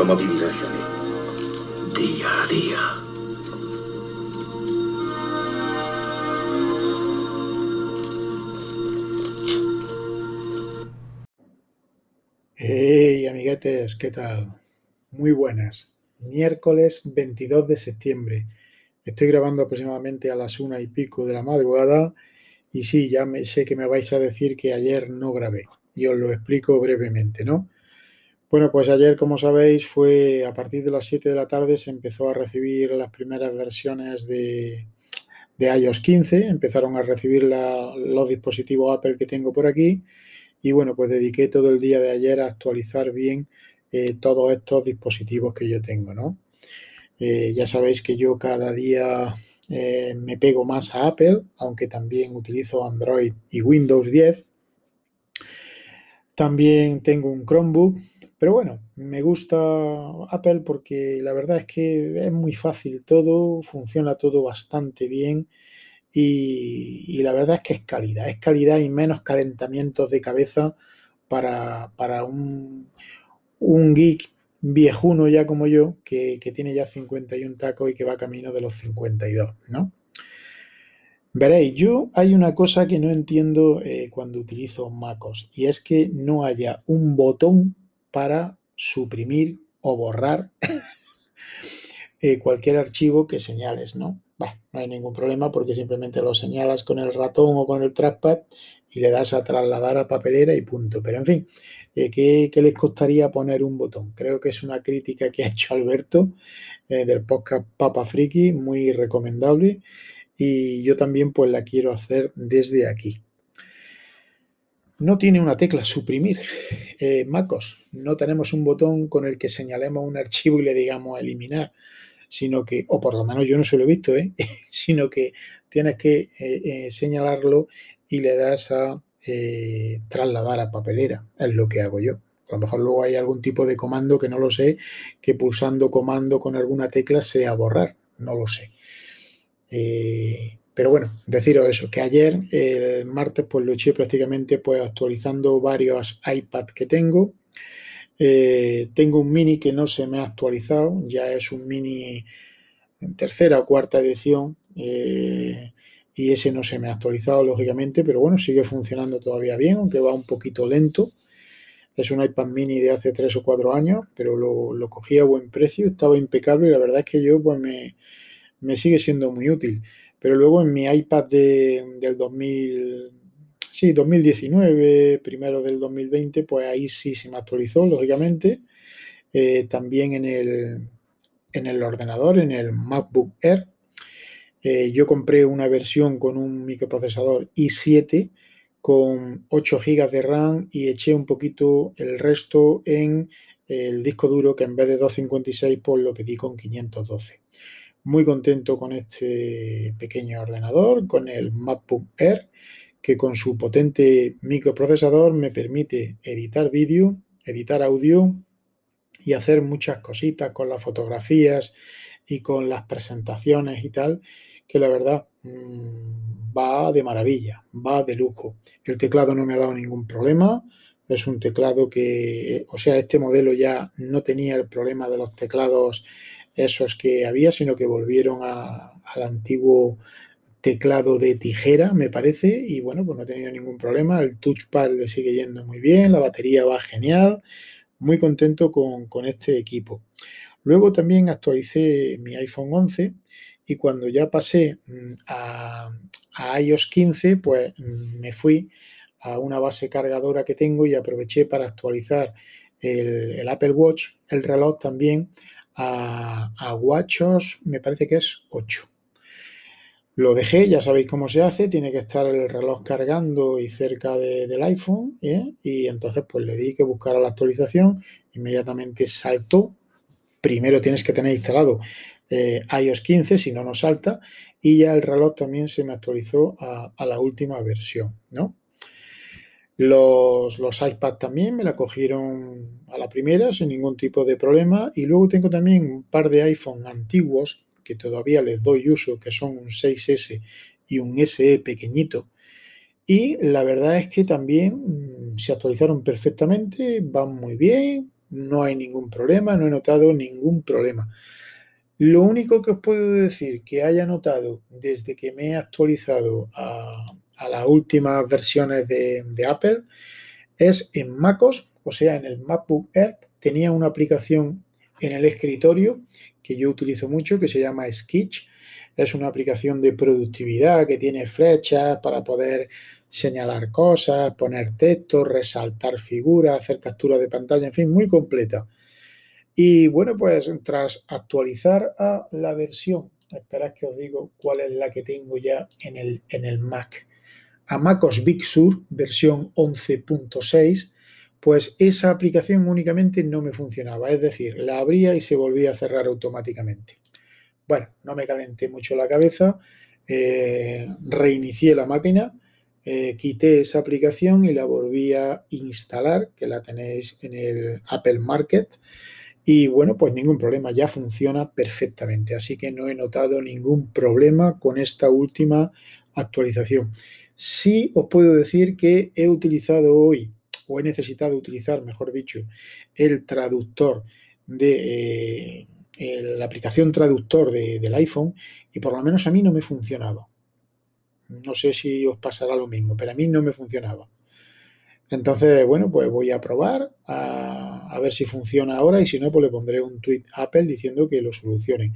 ¿Cómo vivirá Johnny? Día a día. Hey, amiguetes, ¿qué tal? Muy buenas. Miércoles 22 de septiembre. Estoy grabando aproximadamente a las una y pico de la madrugada y sí, ya me, sé que me vais a decir que ayer no grabé y os lo explico brevemente, ¿no? Bueno, pues ayer, como sabéis, fue a partir de las 7 de la tarde se empezó a recibir las primeras versiones de, iOS 15, empezaron a recibir los dispositivos Apple que tengo por aquí y bueno, pues dediqué todo el día de ayer a actualizar bien eh, todos estos dispositivos que yo tengo, ¿no? Eh, ya sabéis que yo cada día eh, me pego más a Apple, aunque también utilizo Android y Windows 10. También tengo un Chromebook, pero bueno, me gusta Apple porque la verdad es que es muy fácil todo, funciona todo bastante bien y, la verdad es que es calidad, es calidad y menos calentamientos de cabeza para, un, un, geek viejuno ya como yo, que, tiene ya 51 tacos y que va camino de los 52, ¿no? Veréis, yo hay una cosa que no entiendo eh, cuando utilizo MacOS y es que no haya un botón para suprimir o borrar eh, cualquier archivo que señales, ¿no? no hay ningún problema porque simplemente lo señalas con el ratón o con el trackpad y le das a trasladar a papelera y punto. Pero en fin, eh, ¿qué, les costaría poner un botón? Creo que es una crítica que ha hecho Alberto eh, del podcast Papa Friki, muy recomendable y yo también pues la quiero hacer desde aquí. No tiene una tecla suprimir. Eh, MacOS, no tenemos un botón con el que señalemos un archivo y le digamos eliminar sino que, o por lo menos yo no se lo he visto, ¿eh? sino que tienes que eh, eh, señalarlo y le das a trasladar a papelera, es lo que hago yo. A lo mejor luego hay algún tipo de comando que no lo sé, que pulsando comando con alguna tecla sea borrar, no lo sé. Pero bueno, deciros eso, que ayer, el martes, pues lo eché prácticamente pues actualizando varios iPads que tengo, eh, tengo un mini que no se me ha actualizado, ya es un mini en tercera o cuarta edición eh, y ese no se me ha actualizado lógicamente, pero bueno, sigue funcionando todavía bien, aunque va un poquito lento. Es un iPad mini de hace tres o cuatro años, pero lo, cogí a buen precio, estaba impecable y la verdad es que yo pues me sigue siendo muy útil. Pero luego en mi iPad de, del 2000 Sí, 2019, primero del 2020, pues ahí sí se me actualizó, lógicamente. Eh, también en el, en el ordenador, en el MacBook Air. Eh, yo compré una versión con un microprocesador i7 con 8 GB de RAM y eché un poquito el resto en el disco duro que en vez de 256 pues lo pedí con 512. Muy contento con este pequeño ordenador, con el MacBook Air que con su potente microprocesador me permite editar vídeo, editar audio y hacer muchas cositas con las fotografías y con las presentaciones y tal, que la verdad mm, va de maravilla, va de lujo. El teclado no me ha dado ningún problema, es un teclado que, o sea, este modelo ya no tenía el problema de los teclados esos que había, sino que volvieron al antiguo teclado de tijera, me parece, y bueno, pues no he tenido ningún problema. El touchpad le sigue yendo muy bien, la batería va genial, muy contento con, este equipo. Luego también actualicé mi iPhone 11 y cuando ya pasé mm, a, iOS 15, pues mm, me fui a una base cargadora que tengo y aproveché para actualizar el, Apple Watch, el reloj también a, a WatchOS, me parece que es 8. Lo dejé, ya sabéis cómo se hace, tiene que estar el reloj cargando y cerca del iPhone, ¿eh? y entonces pues le di que buscara la actualización, inmediatamente saltó, primero tienes que tener instalado eh, iOS 15, si no, no salta, y ya el reloj también se me actualizó a, la última versión, ¿no? Los, los iPad también me la cogieron a la primera sin ningún tipo de problema y luego tengo también un par de iPhone antiguos que todavía les doy uso, que son un 6S y un SE pequeñito. Y la verdad es que también mm, se actualizaron perfectamente, van muy bien, no hay ningún problema, no he notado ningún problema. Lo único que os puedo decir que haya notado desde que me he actualizado a, las últimas versiones de, Apple es en MacOS, o sea, en el MacBook Air, tenía una aplicación en el escritorio que yo utilizo mucho que se llama Sketch. Es una aplicación de productividad que tiene flechas para poder señalar cosas, poner texto, resaltar figuras, hacer captura de pantalla, en fin, muy completa. Y bueno, pues tras actualizar a la versión, esperad que os digo cuál es la que tengo ya en el, en el Mac, a MacOS Big Sur, versión 11.6, pues esa aplicación únicamente no me funcionaba, es decir, la abría y se volvía a cerrar automáticamente. Bueno, no me calenté mucho la cabeza, eh, reinicié la máquina, eh, quité esa aplicación y la volví a instalar, que la tenéis en el Apple Market. Y bueno, pues ningún problema, ya funciona perfectamente. Así que no he notado ningún problema con esta última actualización. Sí os puedo decir que he utilizado hoy o he necesitado utilizar, mejor dicho, el traductor de eh, la aplicación traductor del iPhone y por lo menos a mí no me funcionaba. No sé si os pasará lo mismo, pero a mí no me funcionaba. Entonces, bueno, pues voy a probar a, ver si funciona ahora y si no, pues le pondré un tweet a Apple diciendo que lo solucionen.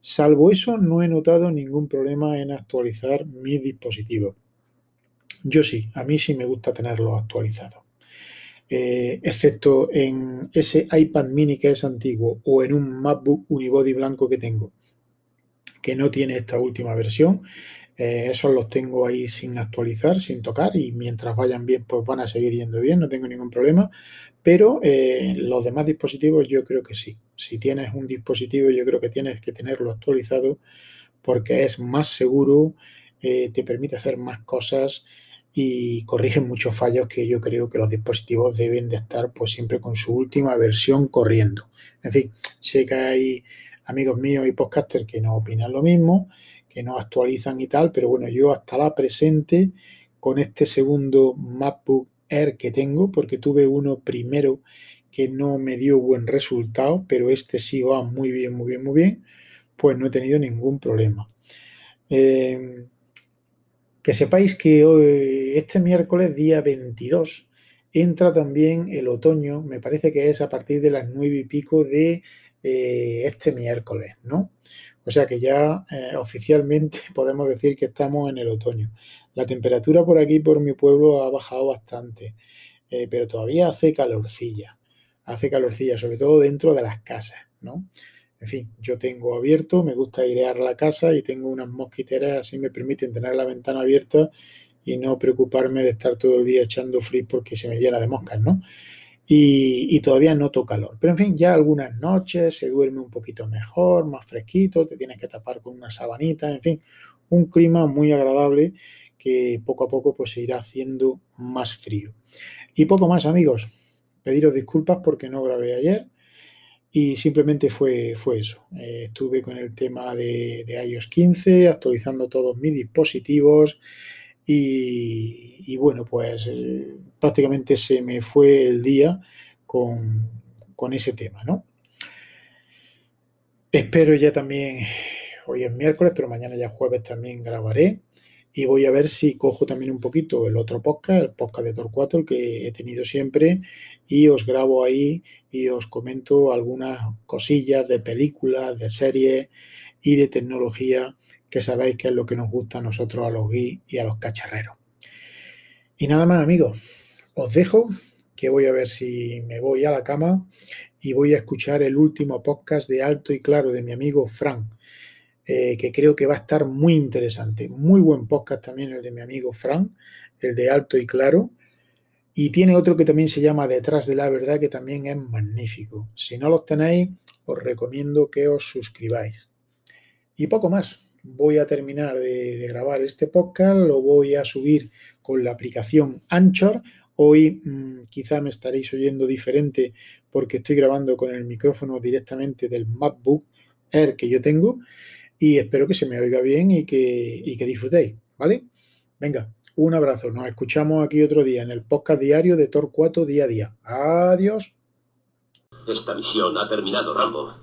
Salvo eso, no he notado ningún problema en actualizar mi dispositivo. Yo sí, a mí sí me gusta tenerlo actualizado. Eh, excepto en ese iPad mini que es antiguo o en un MacBook Unibody blanco que tengo, que no tiene esta última versión. Eh, esos los tengo ahí sin actualizar, sin tocar y mientras vayan bien, pues van a seguir yendo bien, no tengo ningún problema. Pero eh, los demás dispositivos yo creo que sí. Si tienes un dispositivo, yo creo que tienes que tenerlo actualizado porque es más seguro, te permite hacer más cosas y corrigen muchos fallos que yo creo que los dispositivos deben de estar pues siempre con su última versión corriendo. En fin, sé que hay amigos míos y podcasters que no opinan lo mismo, que no actualizan y tal, pero bueno, yo hasta la presente con este segundo MacBook Air que tengo, porque tuve uno primero que no me dio buen resultado, pero este sí va muy bien, muy bien, muy bien, pues no he tenido ningún problema. Eh, que sepáis que hoy, este miércoles, día 22, entra también el otoño, me parece que es a partir de las nueve y pico de eh, este miércoles, ¿no? O sea que ya eh, oficialmente podemos decir que estamos en el otoño. La temperatura por aquí, por mi pueblo, ha bajado bastante, eh, pero todavía hace calorcilla, hace calorcilla, sobre todo dentro de las casas, ¿no? En fin, yo tengo abierto, me gusta airear la casa y tengo unas mosquiteras, así me permiten tener la ventana abierta y no preocuparme de estar todo el día echando frío porque se me llena de moscas, ¿no? Y, todavía noto calor. Pero en fin, ya algunas noches se duerme un poquito mejor, más fresquito, te tienes que tapar con una sabanita, en fin, un clima muy agradable que poco a poco pues se irá haciendo más frío. Y poco más, amigos. Pediros disculpas porque no grabé ayer. Y simplemente fue, fue eso. Eh, estuve con el tema de, iOS 15, actualizando todos mis dispositivos y, bueno, pues eh, prácticamente se me fue el día con, con ese tema, ¿no? Espero ya también, hoy es miércoles, pero mañana ya jueves también grabaré y voy a ver si cojo también un poquito el otro podcast, el podcast de Torcuato, el que he tenido siempre, y os grabo ahí y os comento algunas cosillas de películas, de series y de tecnología que sabéis que es lo que nos gusta a nosotros, a los guis y a los cacharreros. Y nada más, amigos, os dejo que voy a ver si me voy a la cama y voy a escuchar el último podcast de Alto y Claro de mi amigo Frank eh, que creo que va a estar muy interesante. Muy buen podcast también el de mi amigo Frank, el de Alto y Claro. Y tiene otro que también se llama Detrás de la Verdad, que también es magnífico. Si no los tenéis, os recomiendo que os suscribáis. Y poco más. Voy a terminar de, grabar este podcast, lo voy a subir con la aplicación Anchor. Hoy mm, quizá me estaréis oyendo diferente porque estoy grabando con el micrófono directamente del MacBook Air que yo tengo y espero que se me oiga bien y que, y que disfrutéis, ¿vale? Venga, un abrazo. Nos escuchamos aquí otro día en el podcast diario de Torcuato Día a Día. Adiós. Esta misión ha terminado, Rambo.